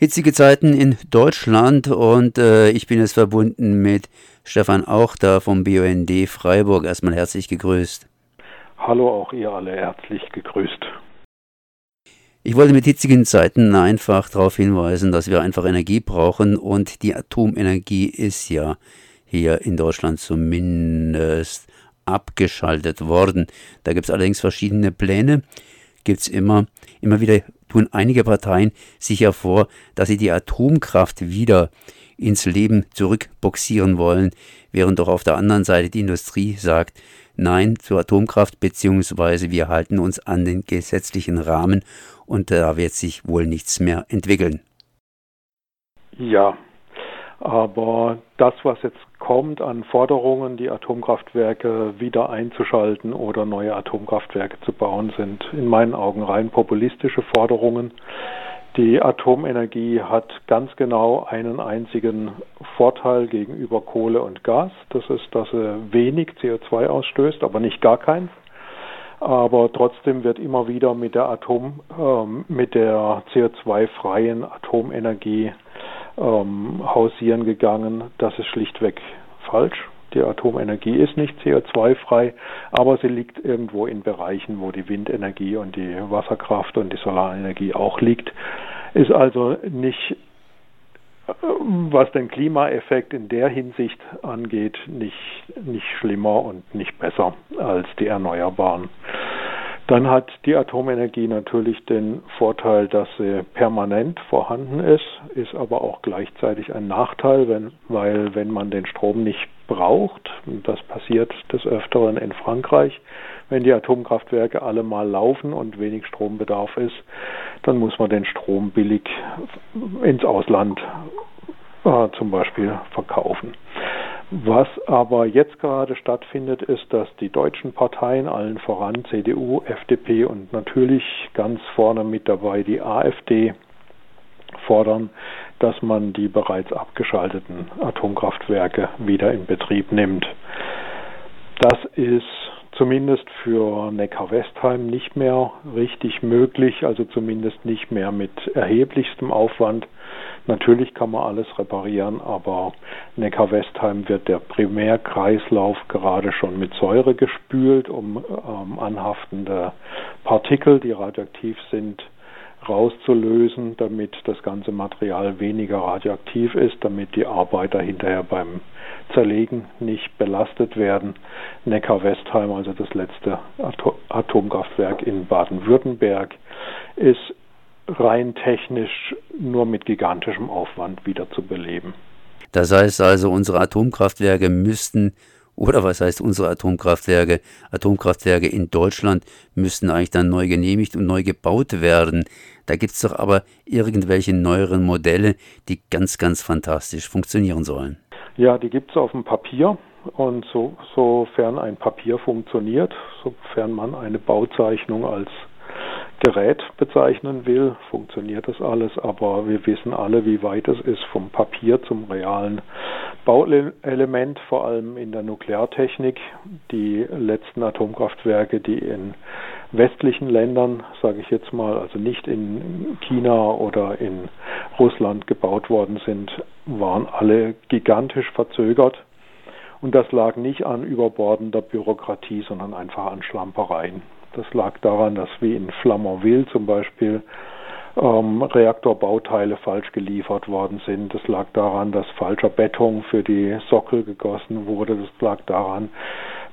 hitzige Zeiten in Deutschland und äh, ich bin jetzt verbunden mit Stefan Auchter vom BUND Freiburg. Erstmal herzlich gegrüßt. Hallo, auch ihr alle herzlich gegrüßt. Ich wollte mit hitzigen Zeiten einfach darauf hinweisen, dass wir einfach Energie brauchen und die Atomenergie ist ja hier in Deutschland zumindest abgeschaltet worden. Da gibt es allerdings verschiedene Pläne, gibt es immer. Immer wieder tun einige Parteien sich hervor, dass sie die Atomkraft wieder ins Leben zurückboxieren wollen, während doch auf der anderen Seite die Industrie sagt, Nein zur Atomkraft, beziehungsweise wir halten uns an den gesetzlichen Rahmen und da wird sich wohl nichts mehr entwickeln. Ja, aber das, was jetzt kommt an Forderungen, die Atomkraftwerke wieder einzuschalten oder neue Atomkraftwerke zu bauen, sind in meinen Augen rein populistische Forderungen. Die Atomenergie hat ganz genau einen einzigen Vorteil gegenüber Kohle und Gas. Das ist, dass sie wenig CO2 ausstößt, aber nicht gar keins. Aber trotzdem wird immer wieder mit der Atom, äh, mit der CO2-freien Atomenergie ähm, hausieren gegangen. Das ist schlichtweg falsch. Die Atomenergie ist nicht CO2-frei, aber sie liegt irgendwo in Bereichen, wo die Windenergie und die Wasserkraft und die Solarenergie auch liegt. Ist also nicht, äh, was den Klimaeffekt in der Hinsicht angeht, nicht, nicht schlimmer und nicht besser als die Erneuerbaren. Dann hat die Atomenergie natürlich den Vorteil, dass sie permanent vorhanden ist, ist aber auch gleichzeitig ein Nachteil, wenn, weil wenn man den Strom nicht braucht, das passiert des Öfteren in Frankreich, wenn die Atomkraftwerke alle mal laufen und wenig Strombedarf ist, dann muss man den Strom billig ins Ausland äh, zum Beispiel verkaufen. Was aber jetzt gerade stattfindet, ist, dass die deutschen Parteien, allen voran CDU, FDP und natürlich ganz vorne mit dabei die AfD, fordern, dass man die bereits abgeschalteten Atomkraftwerke wieder in Betrieb nimmt. Das ist zumindest für Neckar-Westheim nicht mehr richtig möglich, also zumindest nicht mehr mit erheblichstem Aufwand. Natürlich kann man alles reparieren, aber Neckar-Westheim wird der Primärkreislauf gerade schon mit Säure gespült, um ähm, anhaftende Partikel, die radioaktiv sind, rauszulösen, damit das ganze Material weniger radioaktiv ist, damit die Arbeiter hinterher beim Zerlegen nicht belastet werden. Neckar-Westheim, also das letzte Atomkraftwerk in Baden-Württemberg, ist rein technisch nur mit gigantischem Aufwand wieder zu beleben. Das heißt also, unsere Atomkraftwerke müssten, oder was heißt unsere Atomkraftwerke? Atomkraftwerke in Deutschland müssten eigentlich dann neu genehmigt und neu gebaut werden. Da gibt es doch aber irgendwelche neueren Modelle, die ganz, ganz fantastisch funktionieren sollen. Ja, die gibt es auf dem Papier. Und so, sofern ein Papier funktioniert, sofern man eine Bauzeichnung als Gerät bezeichnen will, funktioniert das alles, aber wir wissen alle, wie weit es ist vom Papier zum realen Bauelement, vor allem in der Nukleartechnik. Die letzten Atomkraftwerke, die in westlichen Ländern, sage ich jetzt mal, also nicht in China oder in Russland gebaut worden sind, waren alle gigantisch verzögert. Und das lag nicht an überbordender Bürokratie, sondern einfach an Schlampereien. Das lag daran, dass wie in Flamanville zum Beispiel ähm, Reaktorbauteile falsch geliefert worden sind. Das lag daran, dass falscher Beton für die Sockel gegossen wurde. Das lag daran,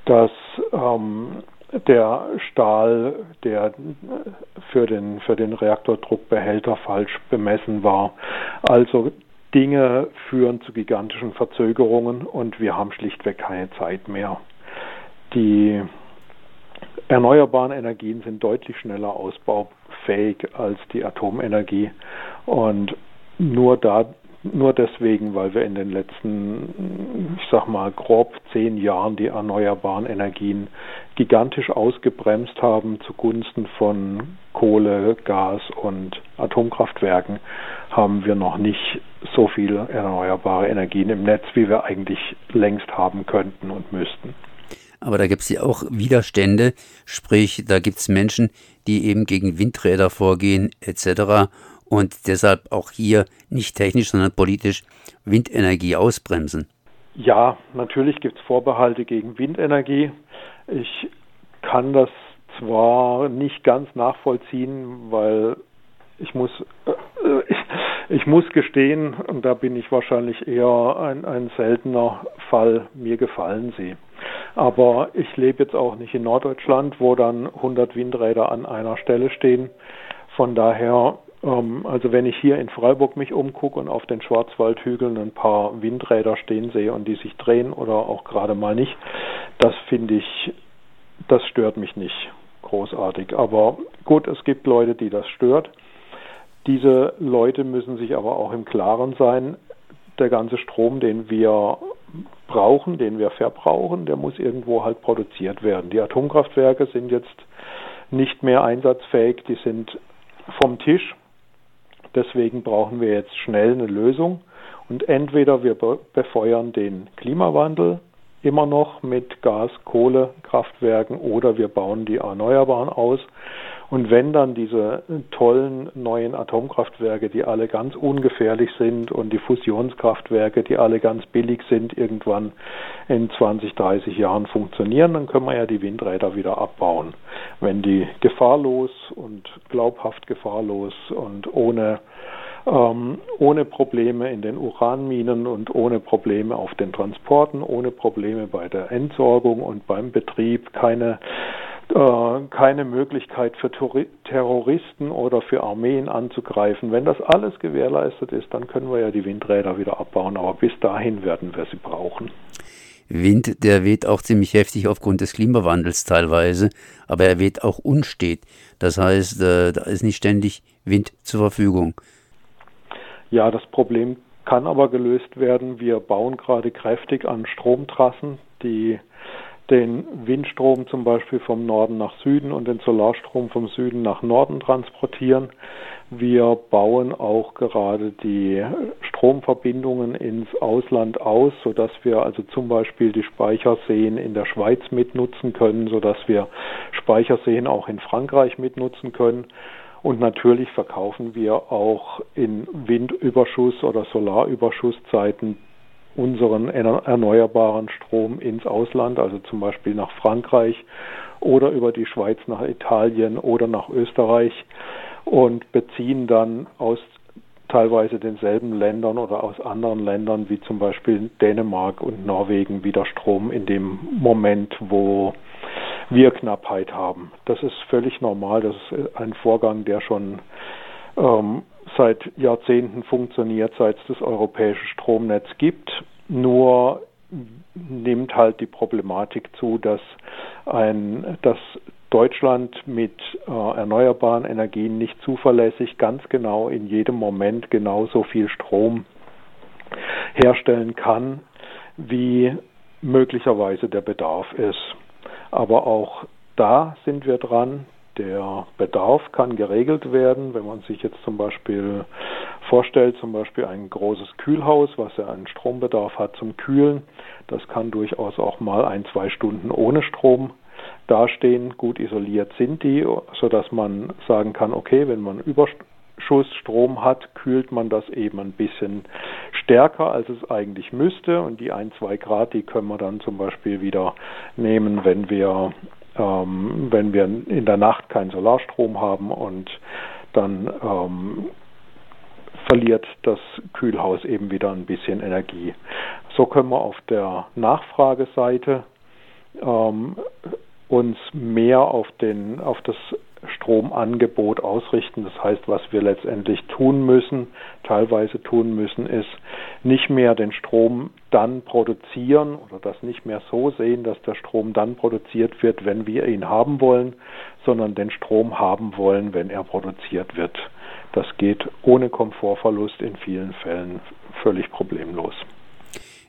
dass ähm, der Stahl, der für den, für den Reaktordruckbehälter falsch bemessen war. Also Dinge führen zu gigantischen Verzögerungen und wir haben schlichtweg keine Zeit mehr. Die erneuerbaren Energien sind deutlich schneller ausbaufähig als die Atomenergie und nur da nur deswegen, weil wir in den letzten, ich sag mal, grob zehn Jahren die erneuerbaren Energien gigantisch ausgebremst haben zugunsten von Kohle, Gas und Atomkraftwerken, haben wir noch nicht so viele erneuerbare Energien im Netz, wie wir eigentlich längst haben könnten und müssten. Aber da gibt es ja auch Widerstände, sprich, da gibt es Menschen, die eben gegen Windräder vorgehen etc. und deshalb auch hier nicht technisch, sondern politisch Windenergie ausbremsen? Ja, natürlich gibt es Vorbehalte gegen Windenergie. Ich kann das zwar nicht ganz nachvollziehen, weil ich muss, äh, ich, ich, muss gestehen, und da bin ich wahrscheinlich eher ein, ein seltener Fall, mir gefallen sie. Aber ich lebe jetzt auch nicht in Norddeutschland, wo dann 100 Windräder an einer Stelle stehen. Von daher, ähm, also wenn ich hier in Freiburg mich umgucke und auf den Schwarzwaldhügeln ein paar Windräder stehen sehe und die sich drehen oder auch gerade mal nicht, das finde ich, das stört mich nicht großartig. Aber gut, es gibt Leute, die das stört. Diese Leute müssen sich aber auch im Klaren sein, der ganze Strom, den wir brauchen, den wir verbrauchen, der muss irgendwo halt produziert werden. Die Atomkraftwerke sind jetzt nicht mehr einsatzfähig, die sind vom Tisch. Deswegen brauchen wir jetzt schnell eine Lösung. Und entweder wir befeuern den Klimawandel immer noch mit Gas, Kohle, Kraftwerken oder wir bauen die Erneuerbaren aus. Und wenn dann diese tollen neuen Atomkraftwerke, die alle ganz ungefährlich sind und die Fusionskraftwerke, die alle ganz billig sind, irgendwann in 20, 30 Jahren funktionieren, dann können wir ja die Windräder wieder abbauen. Wenn die gefahrlos und glaubhaft gefahrlos und ohne ähm, ohne Probleme in den Uranminen und ohne Probleme auf den Transporten, ohne Probleme bei der Entsorgung und beim Betrieb, keine keine Möglichkeit für Terroristen oder für Armeen anzugreifen. Wenn das alles gewährleistet ist, dann können wir ja die Windräder wieder abbauen, aber bis dahin werden wir sie brauchen. Wind, der weht auch ziemlich heftig aufgrund des Klimawandels teilweise, aber er weht auch unstet. Das heißt, äh, da ist nicht ständig Wind zur Verfügung. Ja, das Problem kann aber gelöst werden. Wir bauen gerade kräftig an Stromtrassen, die den Windstrom zum Beispiel vom Norden nach Süden und den Solarstrom vom Süden nach Norden transportieren. Wir bauen auch gerade die Stromverbindungen ins Ausland aus, sodass wir also zum Beispiel die Speicherseen in der Schweiz mitnutzen können, sodass wir Speicherseen auch in Frankreich mitnutzen können. Und natürlich verkaufen wir auch in Windüberschuss oder Solarüberschusszeiten unseren erneuerbaren Strom ins Ausland, also zum Beispiel nach Frankreich oder über die Schweiz nach Italien oder nach Österreich und beziehen dann aus teilweise denselben Ländern oder aus anderen Ländern wie zum Beispiel Dänemark und Norwegen wieder Strom in dem Moment, wo wir Knappheit haben. Das ist völlig normal. Das ist ein Vorgang, der schon ähm, seit Jahrzehnten funktioniert, seit es das europäische Stromnetz gibt. Nur nimmt halt die Problematik zu, dass ein, dass Deutschland mit äh, erneuerbaren Energien nicht zuverlässig ganz genau in jedem Moment genauso viel Strom herstellen kann, wie möglicherweise der Bedarf ist. Aber auch da sind wir dran. Der Bedarf kann geregelt werden, wenn man sich jetzt zum Beispiel vorstellt, zum Beispiel ein großes Kühlhaus, was ja einen Strombedarf hat zum Kühlen. Das kann durchaus auch mal ein, zwei Stunden ohne Strom dastehen. Gut isoliert sind die, sodass man sagen kann, okay, wenn man Überschussstrom hat, kühlt man das eben ein bisschen stärker, als es eigentlich müsste. Und die ein, zwei Grad, die können wir dann zum Beispiel wieder nehmen, wenn wir ähm, wenn wir in der Nacht keinen Solarstrom haben und dann ähm, verliert das Kühlhaus eben wieder ein bisschen Energie. So können wir auf der Nachfrageseite ähm, uns mehr auf, den, auf das Stromangebot ausrichten. Das heißt, was wir letztendlich tun müssen, teilweise tun müssen, ist nicht mehr den Strom dann produzieren oder das nicht mehr so sehen, dass der Strom dann produziert wird, wenn wir ihn haben wollen, sondern den Strom haben wollen, wenn er produziert wird. Das geht ohne Komfortverlust in vielen Fällen völlig problemlos.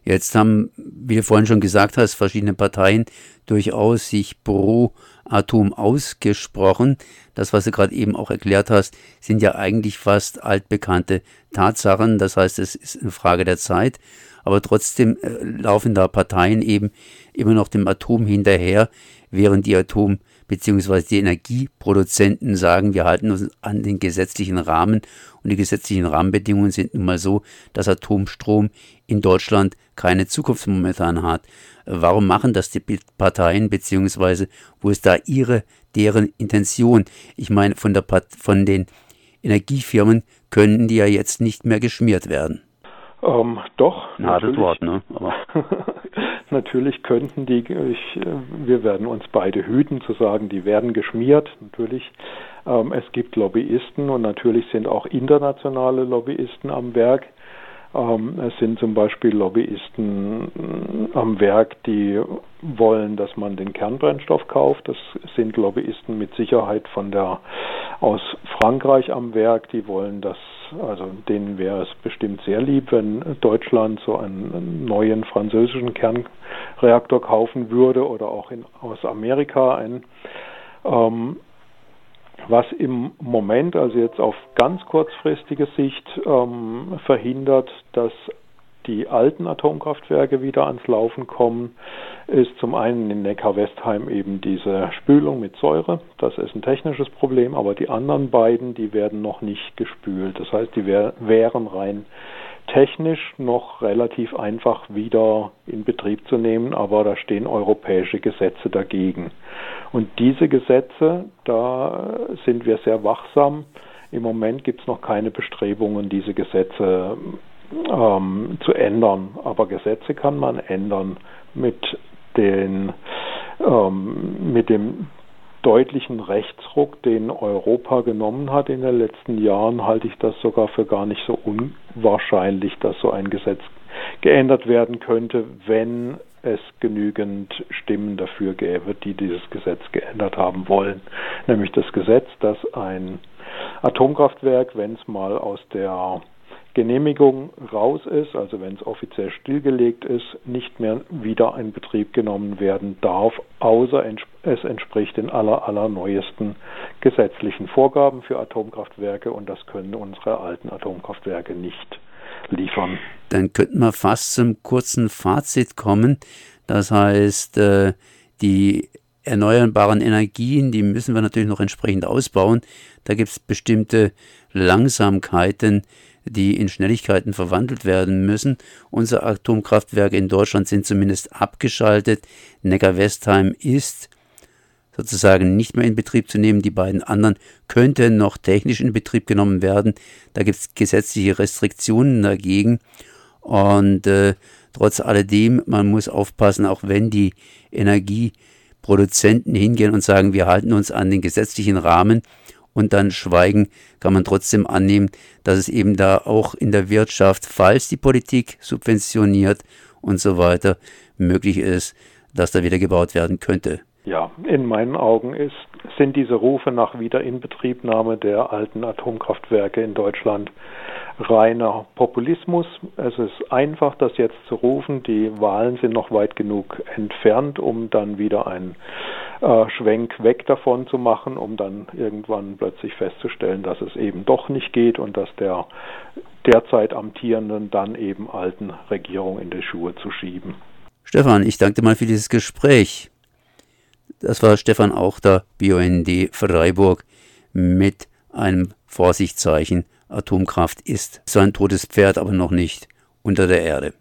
Jetzt haben, wie du vorhin schon gesagt hast, verschiedene Parteien durchaus sich pro Atom ausgesprochen. Das, was du gerade eben auch erklärt hast, sind ja eigentlich fast altbekannte Tatsachen. Das heißt, es ist eine Frage der Zeit. Aber trotzdem äh, laufen da Parteien eben immer noch dem Atom hinterher, während die Atom beziehungsweise die Energieproduzenten sagen, wir halten uns an den gesetzlichen Rahmen und die gesetzlichen Rahmenbedingungen sind nun mal so, dass Atomstrom in Deutschland keine Zukunft momentan hat. Warum machen das die Parteien, beziehungsweise wo ist da ihre, deren Intention? Ich meine, von, der, von den Energiefirmen können die ja jetzt nicht mehr geschmiert werden. Ähm, doch. Na, das Wort, ne? Aber natürlich könnten die, ich, äh, wir werden uns beide hüten zu sagen, die werden geschmiert. Natürlich, ähm, es gibt Lobbyisten und natürlich sind auch internationale Lobbyisten am Werk. Ähm, es sind zum Beispiel Lobbyisten am Werk, die wollen, dass man den Kernbrennstoff kauft. Das sind Lobbyisten mit Sicherheit von der aus Frankreich am Werk, die wollen das, also denen wäre es bestimmt sehr lieb, wenn Deutschland so einen neuen französischen Kernreaktor kaufen würde oder auch in, aus Amerika einen. Ähm, was im Moment, also jetzt auf ganz kurzfristige Sicht, ähm, verhindert, dass die alten Atomkraftwerke wieder ans Laufen kommen, ist zum einen in Neckar-Westheim eben diese Spülung mit Säure. Das ist ein technisches Problem, aber die anderen beiden, die werden noch nicht gespült. Das heißt, die wär, wären rein technisch noch relativ einfach wieder in Betrieb zu nehmen, aber da stehen europäische Gesetze dagegen. Und diese Gesetze, da sind wir sehr wachsam. Im Moment gibt es noch keine Bestrebungen, diese Gesetze ähm, zu ändern. Aber Gesetze kann man ändern mit den ähm, mit dem deutlichen Rechtsruck, den Europa genommen hat in den letzten Jahren, halte ich das sogar für gar nicht so unwahrscheinlich, dass so ein Gesetz geändert werden könnte, wenn es genügend Stimmen dafür gäbe, die dieses Gesetz geändert haben wollen. Nämlich das Gesetz, dass ein Atomkraftwerk, wenn es mal aus der Genehmigung raus ist, also wenn es offiziell stillgelegt ist, nicht mehr wieder in Betrieb genommen werden darf, außer es entspricht den aller, allerneuesten gesetzlichen Vorgaben für Atomkraftwerke und das können unsere alten Atomkraftwerke nicht liefern. Dann könnten wir fast zum kurzen Fazit kommen. Das heißt, äh, die erneuerbaren Energien, die müssen wir natürlich noch entsprechend ausbauen. Da gibt es bestimmte Langsamkeiten, die in Schnelligkeiten verwandelt werden müssen. Unsere Atomkraftwerke in Deutschland sind zumindest abgeschaltet. Neckar-Westheim ist sozusagen nicht mehr in Betrieb zu nehmen. Die beiden anderen könnten noch technisch in Betrieb genommen werden. Da gibt es gesetzliche Restriktionen dagegen. Und äh, trotz alledem, man muss aufpassen, auch wenn die Energieproduzenten hingehen und sagen, wir halten uns an den gesetzlichen Rahmen und dann schweigen, kann man trotzdem annehmen, dass es eben da auch in der Wirtschaft, falls die Politik subventioniert und so weiter, möglich ist, dass da wieder gebaut werden könnte. Ja, in meinen Augen ist, sind diese Rufe nach Wiederinbetriebnahme der alten Atomkraftwerke in Deutschland reiner Populismus. Es ist einfach, das jetzt zu rufen. Die Wahlen sind noch weit genug entfernt, um dann wieder einen äh, Schwenk weg davon zu machen, um dann irgendwann plötzlich festzustellen, dass es eben doch nicht geht und dass der derzeit amtierenden dann eben alten Regierung in die Schuhe zu schieben. Stefan, ich danke dir mal für dieses Gespräch. Das war Stefan Auchter, BUND Freiburg, mit einem Vorsichtszeichen. Atomkraft ist sein totes Pferd, aber noch nicht unter der Erde.